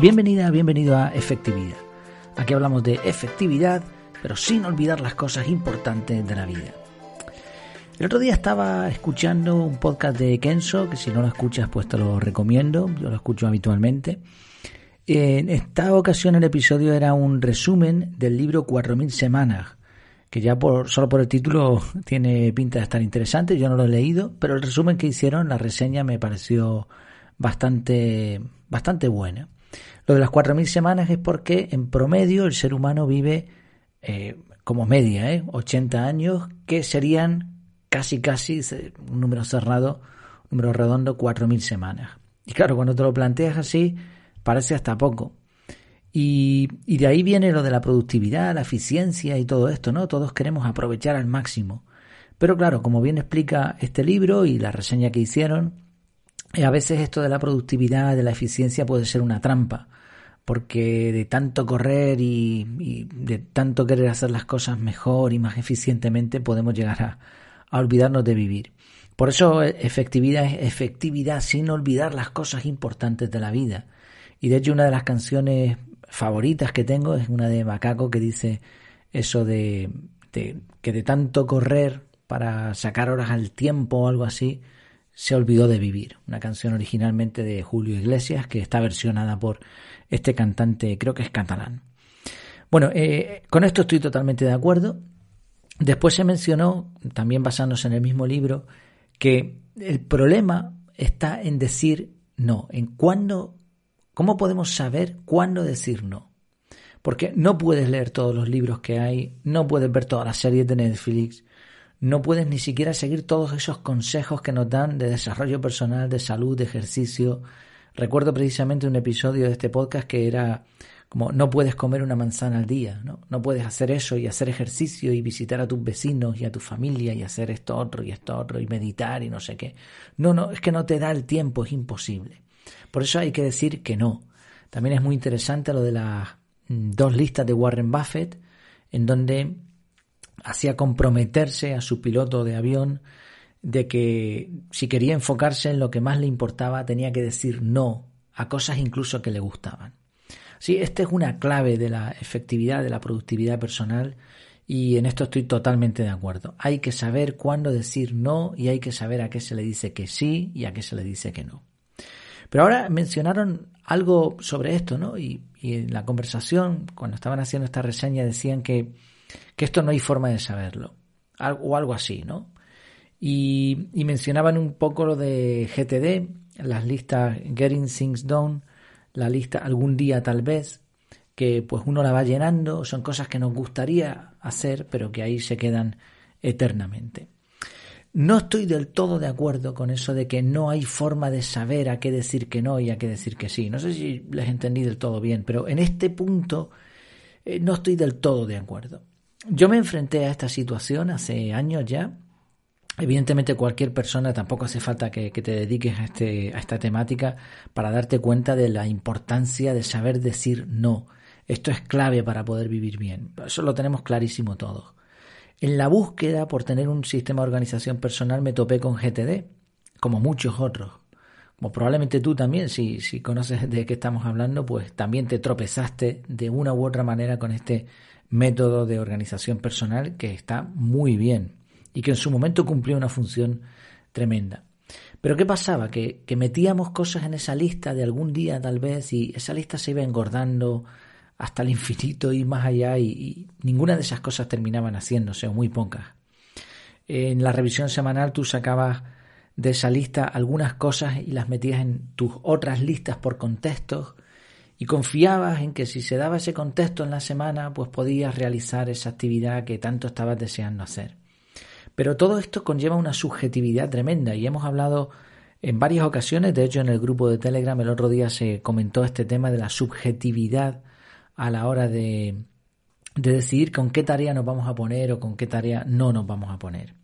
Bienvenida, bienvenido a Efectividad. Aquí hablamos de efectividad, pero sin olvidar las cosas importantes de la vida. El otro día estaba escuchando un podcast de Kenzo, que si no lo escuchas pues te lo recomiendo, yo lo escucho habitualmente. En esta ocasión el episodio era un resumen del libro 4000 semanas, que ya por, solo por el título tiene pinta de estar interesante, yo no lo he leído, pero el resumen que hicieron, la reseña me pareció bastante, bastante buena. Lo de las 4.000 semanas es porque en promedio el ser humano vive eh, como media, ¿eh? 80 años, que serían casi, casi, un número cerrado, un número redondo, 4.000 semanas. Y claro, cuando te lo planteas así, parece hasta poco. Y, de ahí viene lo de la productividad, la eficiencia y todo esto, ¿no? Todos queremos aprovechar al máximo. Pero claro, como bien explica este libro y la reseña que hicieron, a veces esto de la productividad, de la eficiencia puede ser una trampa, porque de tanto correr y, y de tanto querer hacer las cosas mejor y más eficientemente podemos llegar a, a olvidarnos de vivir. Por eso e, efectividad es efectividad sin olvidar las cosas importantes de la vida. Y de hecho una de las canciones favoritas que tengo es una de Macaco que dice eso de, de que de tanto correr para sacar horas al tiempo o algo así, se olvidó de vivir. Una canción originalmente de Julio Iglesias que está versionada por este cantante, creo que es catalán. Bueno, eh, con esto estoy totalmente de acuerdo. Después se mencionó, también basándose en el mismo libro, que el problema está en decir no, en cuándo, cómo podemos saber cuándo decir no. Porque no puedes leer todos los libros que hay, no puedes ver todas las series de Netflix, no puedes ni siquiera seguir todos esos consejos que nos dan de desarrollo personal, de salud, de ejercicio. Recuerdo precisamente un episodio de este podcast que era como no puedes comer una manzana al día, ¿no? No puedes hacer eso y hacer ejercicio y visitar a tus vecinos y a tu familia y hacer esto otro y esto otro y meditar y no sé qué. No, no, es que no te da el tiempo, es imposible. Por eso hay que decir que no. También es muy interesante lo de las mm, dos listas de Warren Buffett, en donde hacía comprometerse a su piloto de avión de que si quería enfocarse en lo que más le importaba tenía que decir no a cosas incluso que le gustaban. Sí, esta es una clave de la efectividad, de la productividad personal y en esto estoy totalmente de acuerdo. Hay que saber cuándo decir no y hay que saber a qué se le dice que sí y a qué se le dice que no. Pero ahora mencionaron algo sobre esto, ¿no? Y, en la conversación, cuando estaban haciendo esta reseña, decían que, que esto no hay forma de saberlo, o algo así, ¿no? Y, mencionaban un poco lo de GTD, las listas Getting Things Done, la lista algún día tal vez, que pues uno la va llenando, son cosas que nos gustaría hacer, pero que ahí se quedan eternamente. No estoy del todo de acuerdo con eso de que no hay forma de saber a qué decir que no y a qué decir que sí. No sé si les entendí del todo bien, pero en este punto eh, no estoy del todo de acuerdo. Yo me enfrenté a esta situación hace años ya Evidentemente cualquier persona tampoco hace falta que, te dediques a, este, a esta temática para darte cuenta de la importancia de saber decir no. Esto es clave para poder vivir bien. Eso lo tenemos clarísimo todos. En la búsqueda por tener un sistema de organización personal me topé con GTD, como muchos otros. Probablemente tú también, si, si conoces de qué estamos hablando, pues también te tropezaste de una u otra manera con este método de organización personal que está muy bien y que en su momento cumplió una función tremenda. Pero ¿qué pasaba? Que, que, metíamos cosas en esa lista de algún día tal vez y esa lista se iba engordando hasta el infinito y más allá y, y ninguna de esas cosas terminaban haciéndose o muy pocas. En la revisión semanal tú sacabas de esa lista algunas cosas y las metías en tus otras listas por contextos y confiabas en que si se daba ese contexto en la semana pues podías realizar esa actividad que tanto estabas deseando hacer. Pero todo esto conlleva una subjetividad tremenda y hemos hablado en varias ocasiones, de hecho en el grupo de Telegram el otro día se comentó este tema de la subjetividad a la hora de, de decidir con qué tarea nos vamos a poner o con qué tarea no nos vamos a poner.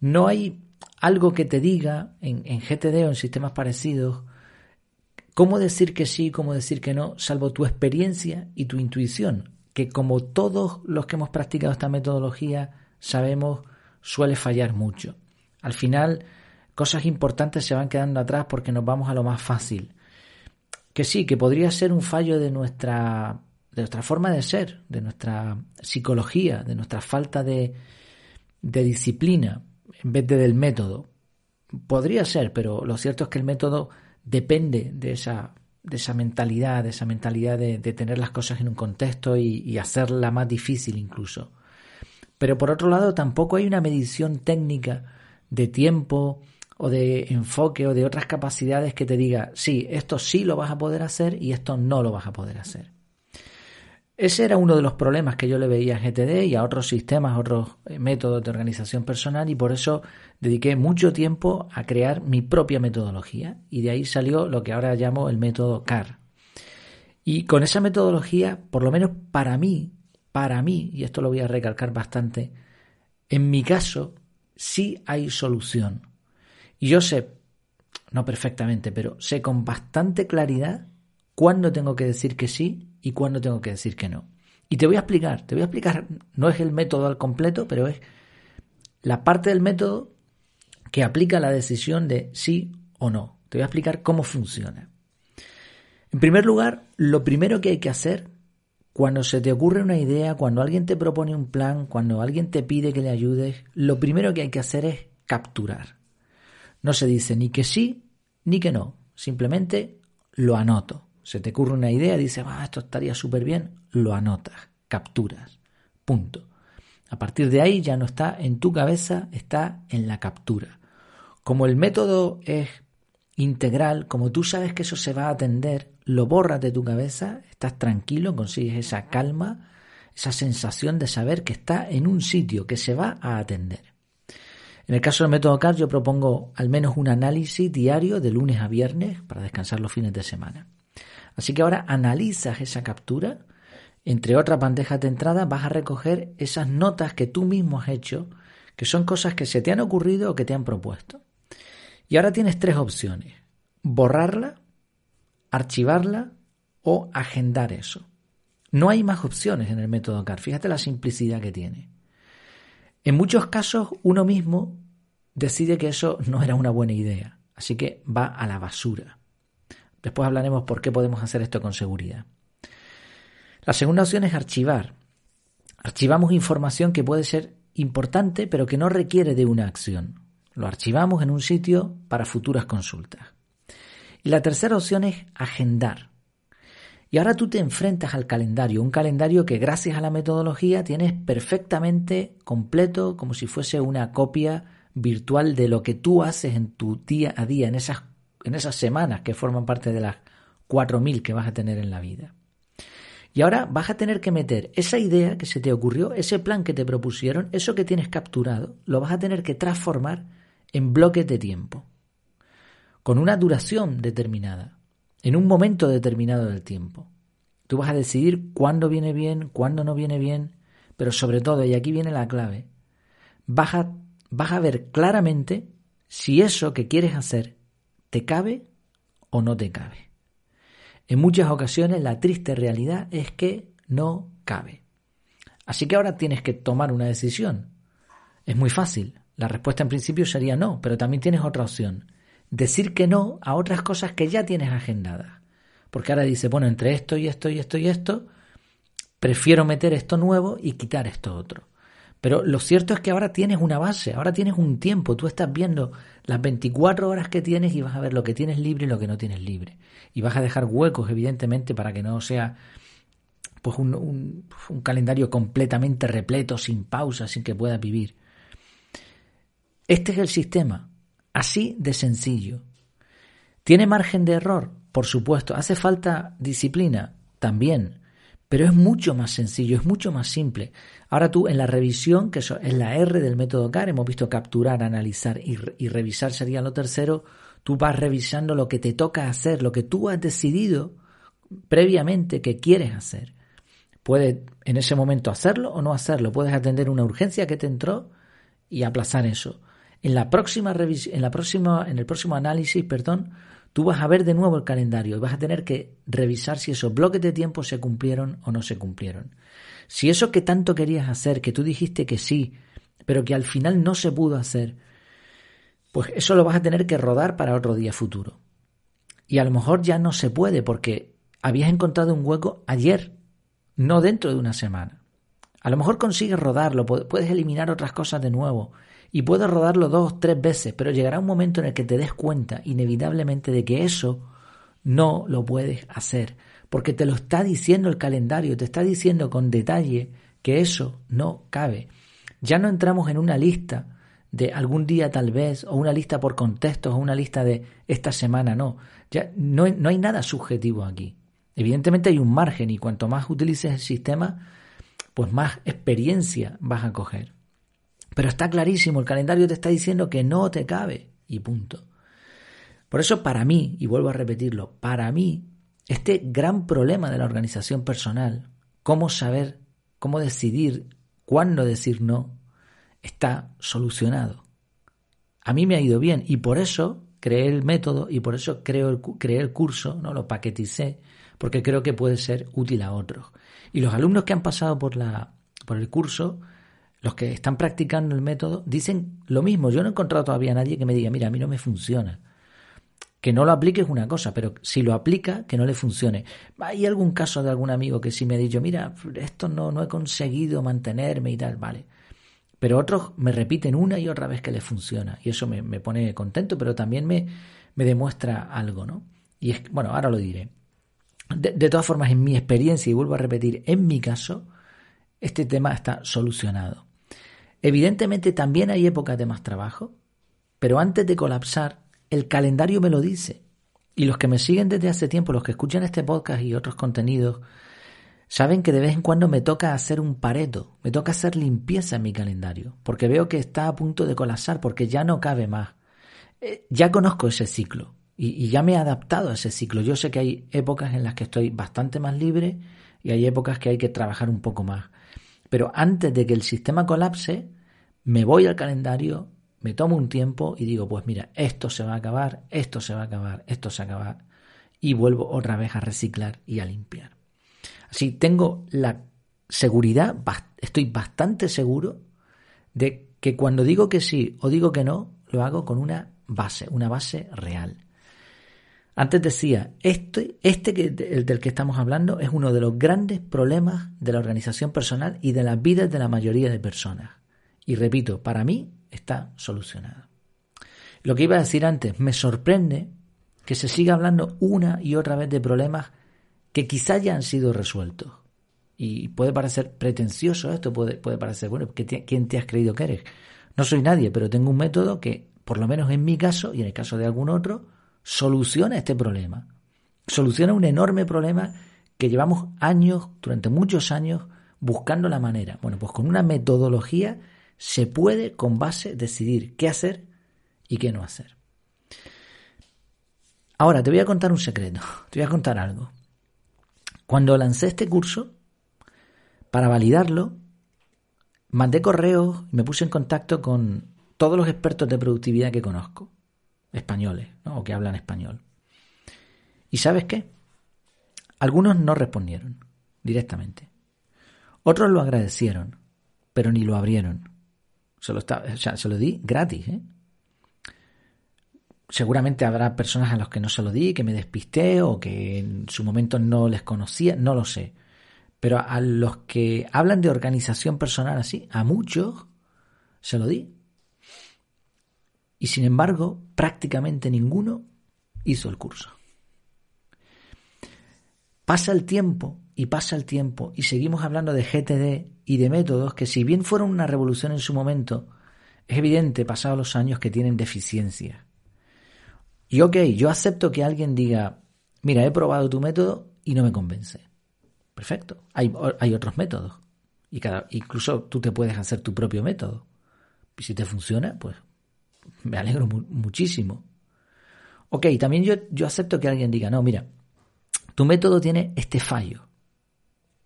No hay algo que te diga en, en GTD o en sistemas parecidos cómo decir que sí, cómo decir que no, salvo tu experiencia y tu intuición, que como todos los que hemos practicado esta metodología sabemos suele fallar mucho. Al final, cosas importantes se van quedando atrás porque nos vamos a lo más fácil. que sí, que podría ser un fallo de nuestra, de nuestra forma de ser, de nuestra psicología, de nuestra falta de, de disciplina, en vez de del método. Podría ser, pero lo cierto es que el método depende de esa, de esa mentalidad, de esa mentalidad de, tener las cosas en un contexto y, y, hacerla más difícil incluso. Pero por otro lado, tampoco hay una medición técnica de tiempo o de enfoque o de otras capacidades que te diga, sí, esto sí lo vas a poder hacer y esto no lo vas a poder hacer. Ese era uno de los problemas que yo le veía a GTD y a otros sistemas, otros eh, métodos de organización personal y por eso dediqué mucho tiempo a crear mi propia metodología y de ahí salió lo que ahora llamo el método CAR. Y con esa metodología, por lo menos para mí, para mí, y esto lo voy a recalcar bastante, en mi caso sí hay solución. Y yo sé, no perfectamente, pero sé con bastante claridad cuándo tengo que decir que sí y cuándo tengo que decir que no. Y te voy a explicar, te voy a explicar, no es el método al completo, pero es la parte del método que aplica la decisión de sí o no. Te voy a explicar cómo funciona. En primer lugar, lo primero que hay que hacer cuando se te ocurre una idea, cuando alguien te propone un plan, cuando alguien te pide que le ayudes, lo primero que hay que hacer es capturar. No se dice ni que sí ni que no, simplemente lo anoto. Se te ocurre una idea, dices, ah, esto estaría súper bien, lo anotas, capturas, punto. A partir de ahí ya no está en tu cabeza, está en la captura. Como el método es integral, como tú sabes que eso se va a atender, lo borras de tu cabeza, estás tranquilo, consigues esa calma, esa sensación de saber que está en un sitio que se va a atender. En el caso del método CAR yo propongo al menos un análisis diario de lunes a viernes para descansar los fines de semana. Así que ahora analizas esa captura, entre otras bandejas de entrada vas a recoger esas notas que tú mismo has hecho, que son cosas que se te han ocurrido o que te han propuesto. Y ahora tienes tres opciones. Borrarla, archivarla o agendar eso. No hay más opciones en el método CAR. Fíjate la simplicidad que tiene. En muchos casos uno mismo decide que eso no era una buena idea, así que va a la basura. Después hablaremos por qué podemos hacer esto con seguridad. La segunda opción es archivar. Archivamos información que puede ser importante pero que no requiere de una acción. Lo archivamos en un sitio para futuras consultas. Y la tercera opción es agendar. Y ahora tú te enfrentas al calendario, un calendario que gracias a la metodología tienes perfectamente completo, como si fuese una copia virtual de lo que tú haces en tu día a día, en esas en esas semanas que forman parte de las 4.000 que vas a tener en la vida. Y ahora vas a tener que meter esa idea que se te ocurrió, ese plan que te propusieron, eso que tienes capturado, lo vas a tener que transformar en bloques de tiempo, con una duración determinada, en un momento determinado del tiempo. Tú vas a decidir cuándo viene bien, cuándo no viene bien, pero sobre todo, y aquí viene la clave, vas a, vas a ver claramente si eso que quieres hacer ¿Te cabe o no te cabe? En muchas ocasiones la triste realidad es que no cabe. Así que ahora tienes que tomar una decisión. Es muy fácil. La respuesta en principio sería no, pero también tienes otra opción. Decir que no a otras cosas que ya tienes agendadas. Porque ahora dice, bueno, entre esto y esto y esto y esto, prefiero meter esto nuevo y quitar esto otro. Pero lo cierto es que ahora tienes una base, ahora tienes un tiempo, tú estás viendo las 24 horas que tienes y vas a ver lo que tienes libre y lo que no tienes libre. Y vas a dejar huecos, evidentemente, para que no sea pues un, un calendario completamente repleto, sin pausa, sin que puedas vivir. Este es el sistema, así de sencillo. ¿Tiene margen de error? Por supuesto. ¿Hace falta disciplina? También. Pero es mucho más sencillo, es mucho más simple. Ahora tú en la revisión, que es la R del método CAR, hemos visto capturar, analizar y, y revisar sería lo tercero, tú vas revisando lo que te toca hacer, lo que tú has decidido previamente que quieres hacer. Puedes en ese momento hacerlo o no hacerlo. Puedes atender una urgencia que te entró y aplazar eso. En la próxima en la próxima, en el próximo análisis, perdón, tú vas a ver de nuevo el calendario y vas a tener que revisar si esos bloques de tiempo se cumplieron o no se cumplieron. Si eso que tanto querías hacer, que tú dijiste que sí, pero que al final no se pudo hacer, pues eso lo vas a tener que rodar para otro día futuro. y a lo mejor ya no se puede porque habías encontrado un hueco ayer, no dentro de una semana. A lo mejor consigues rodarlo, puedes eliminar otras cosas de nuevo y puedes rodarlo dos, tres veces, pero llegará un momento en el que te des cuenta inevitablemente de que eso no lo puedes hacer, porque te lo está diciendo el calendario, te está diciendo con detalle que eso no cabe. Ya no entramos en una lista de algún día tal vez, o una lista por contextos, o una lista de esta semana, no. Ya no, no hay nada subjetivo aquí. Evidentemente hay un margen y cuanto más utilices el sistema, pues más experiencia vas a coger. Pero está clarísimo, el calendario te está diciendo que no te cabe y punto. Por eso para mí, y vuelvo a repetirlo, para mí, este gran problema de la organización personal, cómo saber, cómo decidir, cuándo decir no, está solucionado. A mí me ha ido bien y por eso creé el método y por eso creo el, creé el curso, no lo paqueticé, porque creo que puede ser útil a otros. Y los alumnos que han pasado por, la, por el curso, los que están practicando el método, dicen lo mismo. Yo no he encontrado todavía a nadie que me diga, mira, a mí no me funciona. Que no lo aplique es una cosa, pero si lo aplica, que no le funcione. Hay algún caso de algún amigo que sí me ha dicho, mira, esto no, no he conseguido mantenerme y tal, vale. Pero otros me repiten una y otra vez que les funciona. Y eso me, pone contento, pero también me, me, demuestra algo, ¿no? Y es, bueno, ahora lo diré. De, de todas formas, en mi experiencia, y vuelvo a repetir, en mi caso, este tema está solucionado. Evidentemente también hay épocas de más trabajo, pero antes de colapsar, el calendario me lo dice. Y los que me siguen desde hace tiempo, los que escuchan este podcast y otros contenidos, Saben que de vez en cuando me toca hacer un pareto, me toca hacer limpieza en mi calendario, porque veo que está a punto de colapsar, porque ya no cabe más. Eh, ya conozco ese ciclo y, y ya me he adaptado a ese ciclo. Yo sé que hay épocas en las que estoy bastante más libre y hay épocas que hay que trabajar un poco más. Pero antes de que el sistema colapse, me voy al calendario, me tomo un tiempo y digo, pues mira, esto se va a acabar, esto se va a acabar, esto se va a acabar. Y vuelvo otra vez a reciclar y a limpiar. Así tengo la seguridad, estoy bastante seguro de que cuando digo que sí o digo que no, lo hago con una base, una base real. Antes decía, este, este que, el del que estamos hablando es uno de los grandes problemas de la organización personal y de las vidas de la mayoría de personas. Y repito, para mí está solucionado. Lo que iba a decir antes, me sorprende que se siga hablando una y otra vez de problemas que quizá ya han sido resueltos. Y puede parecer pretencioso esto, puede, puede parecer, bueno, ¿quién te has creído que eres? No soy nadie, pero tengo un método que, por lo menos en mi caso y en el caso de algún otro, soluciona este problema. Soluciona un enorme problema que llevamos años, durante muchos años, buscando la manera. Bueno, pues con una metodología se puede con base decidir qué hacer y qué no hacer. Ahora, te voy a contar un secreto, te voy a contar algo. Cuando lancé este curso, para validarlo, mandé correos y me puse en contacto con todos los expertos de productividad que conozco, españoles, o que hablan español. ¿Y sabes qué? Algunos no respondieron directamente. Otros lo agradecieron, pero ni lo abrieron. Se lo, se lo di gratis. ¿eh? seguramente habrá personas a las que no se lo di, que me despisté o que en su momento no les conocía, no lo sé. Pero a los que hablan de organización personal así, a muchos se lo di. Y sin embargo, prácticamente ninguno hizo el curso. Pasa el tiempo y pasa el tiempo y seguimos hablando de GTD y de métodos que si bien fueron una revolución en su momento, es evidente, pasados los años, que tienen deficiencias y ok, yo acepto que alguien diga, mira, he probado tu método y no me convence. Perfecto. Hay, hay otros métodos. Y cada, incluso tú te puedes hacer tu propio método. Y si te funciona, pues me alegro muchísimo. Ok, también yo, yo acepto que alguien diga, no, mira, tu método tiene este fallo.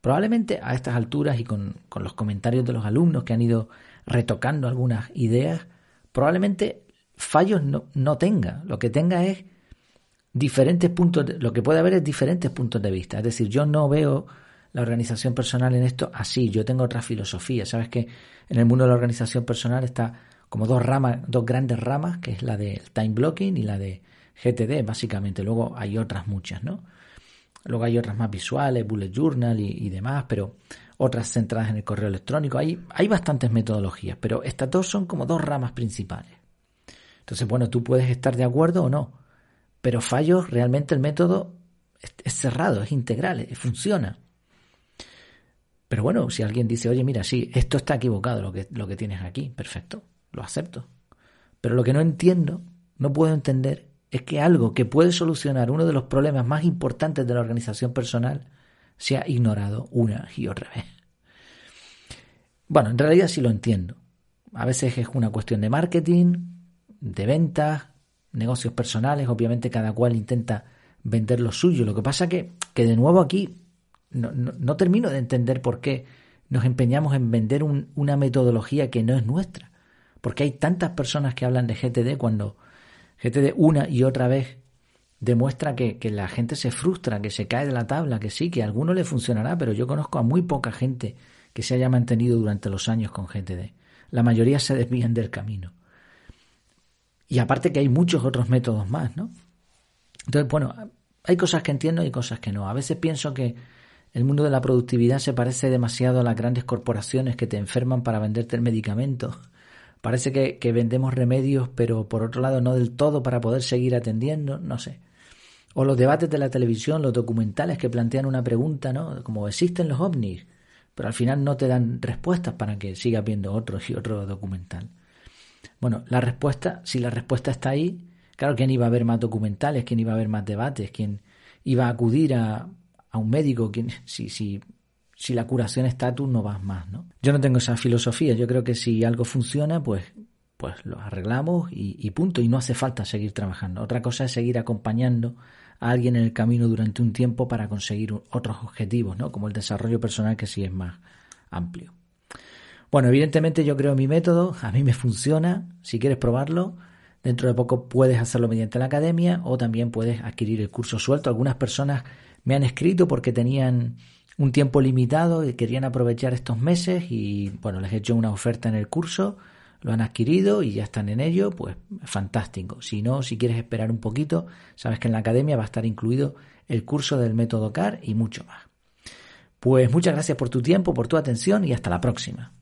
Probablemente a estas alturas y con, con los comentarios de los alumnos que han ido retocando algunas ideas, probablemente fallos no, no tenga. Lo que tenga es diferentes puntos, de, lo que puede haber es diferentes puntos de vista. Es decir, yo no veo la organización personal en esto así, yo tengo otra filosofía. Sabes que en el mundo de la organización personal está como dos ramas, dos grandes ramas, que es la del time blocking y la de GTD, básicamente. Luego hay otras muchas, ¿no? Luego hay otras más visuales, Bullet Journal y, demás, pero otras centradas en el correo electrónico. Hay, hay bastantes metodologías, pero estas dos son como dos ramas principales. Entonces, bueno, tú puedes estar de acuerdo o no, pero fallos, realmente el método es, cerrado, es integral, funciona. Pero bueno, si alguien dice, oye, mira, sí, esto está equivocado lo que, lo que tienes aquí, perfecto, lo acepto. Pero lo que no entiendo, no puedo entender, es que algo que puede solucionar uno de los problemas más importantes de la organización personal sea ignorado una y otra vez. Bueno, en realidad sí lo entiendo. A veces es una cuestión de marketing, de ventas, negocios personales, obviamente cada cual intenta vender lo suyo. Lo que pasa que, que de nuevo aquí no, no, termino de entender por qué nos empeñamos en vender una metodología que no es nuestra. Porque hay tantas personas que hablan de GTD cuando GTD una y otra vez demuestra que, que, la gente se frustra, que se cae de la tabla, que sí, que a alguno le funcionará, pero yo conozco a muy poca gente que se haya mantenido durante los años con GTD. La mayoría se desvían del camino. Y aparte que hay muchos otros métodos más, ¿no? Entonces, bueno, hay cosas que entiendo y cosas que no. A veces pienso que el mundo de la productividad se parece demasiado a las grandes corporaciones que te enferman para venderte el medicamento. Parece que, vendemos remedios, pero por otro lado no del todo para poder seguir atendiendo, no sé. O los debates de la televisión, los documentales que plantean una pregunta, ¿no? Como existen los ovnis, pero al final no te dan respuestas para que sigas viendo otro y otro documental. Bueno, la respuesta, si la respuesta está ahí, claro, ¿quién iba a ver más documentales? ¿Quién iba a ver más debates? ¿Quién iba a acudir a, a un médico, si, si, si la curación está, no vas más, ¿no? Yo no tengo esa filosofía, yo creo que si algo funciona, pues, pues lo arreglamos y, punto, y no hace falta seguir trabajando. Otra cosa es seguir acompañando a alguien en el camino durante un tiempo para conseguir otros objetivos, ¿no? Como el desarrollo personal, que sí es más amplio. Bueno, evidentemente yo creo mi método, a mí me funciona, si quieres probarlo, dentro de poco puedes hacerlo mediante la academia o también puedes adquirir el curso suelto. Algunas personas me han escrito porque tenían un tiempo limitado y querían aprovechar estos meses y bueno, les he hecho una oferta en el curso, lo han adquirido y ya están en ello, pues fantástico. Si no, si quieres esperar un poquito, sabes que en la academia va a estar incluido el curso del método CAR y mucho más. Pues muchas gracias por tu tiempo, por tu atención y hasta la próxima.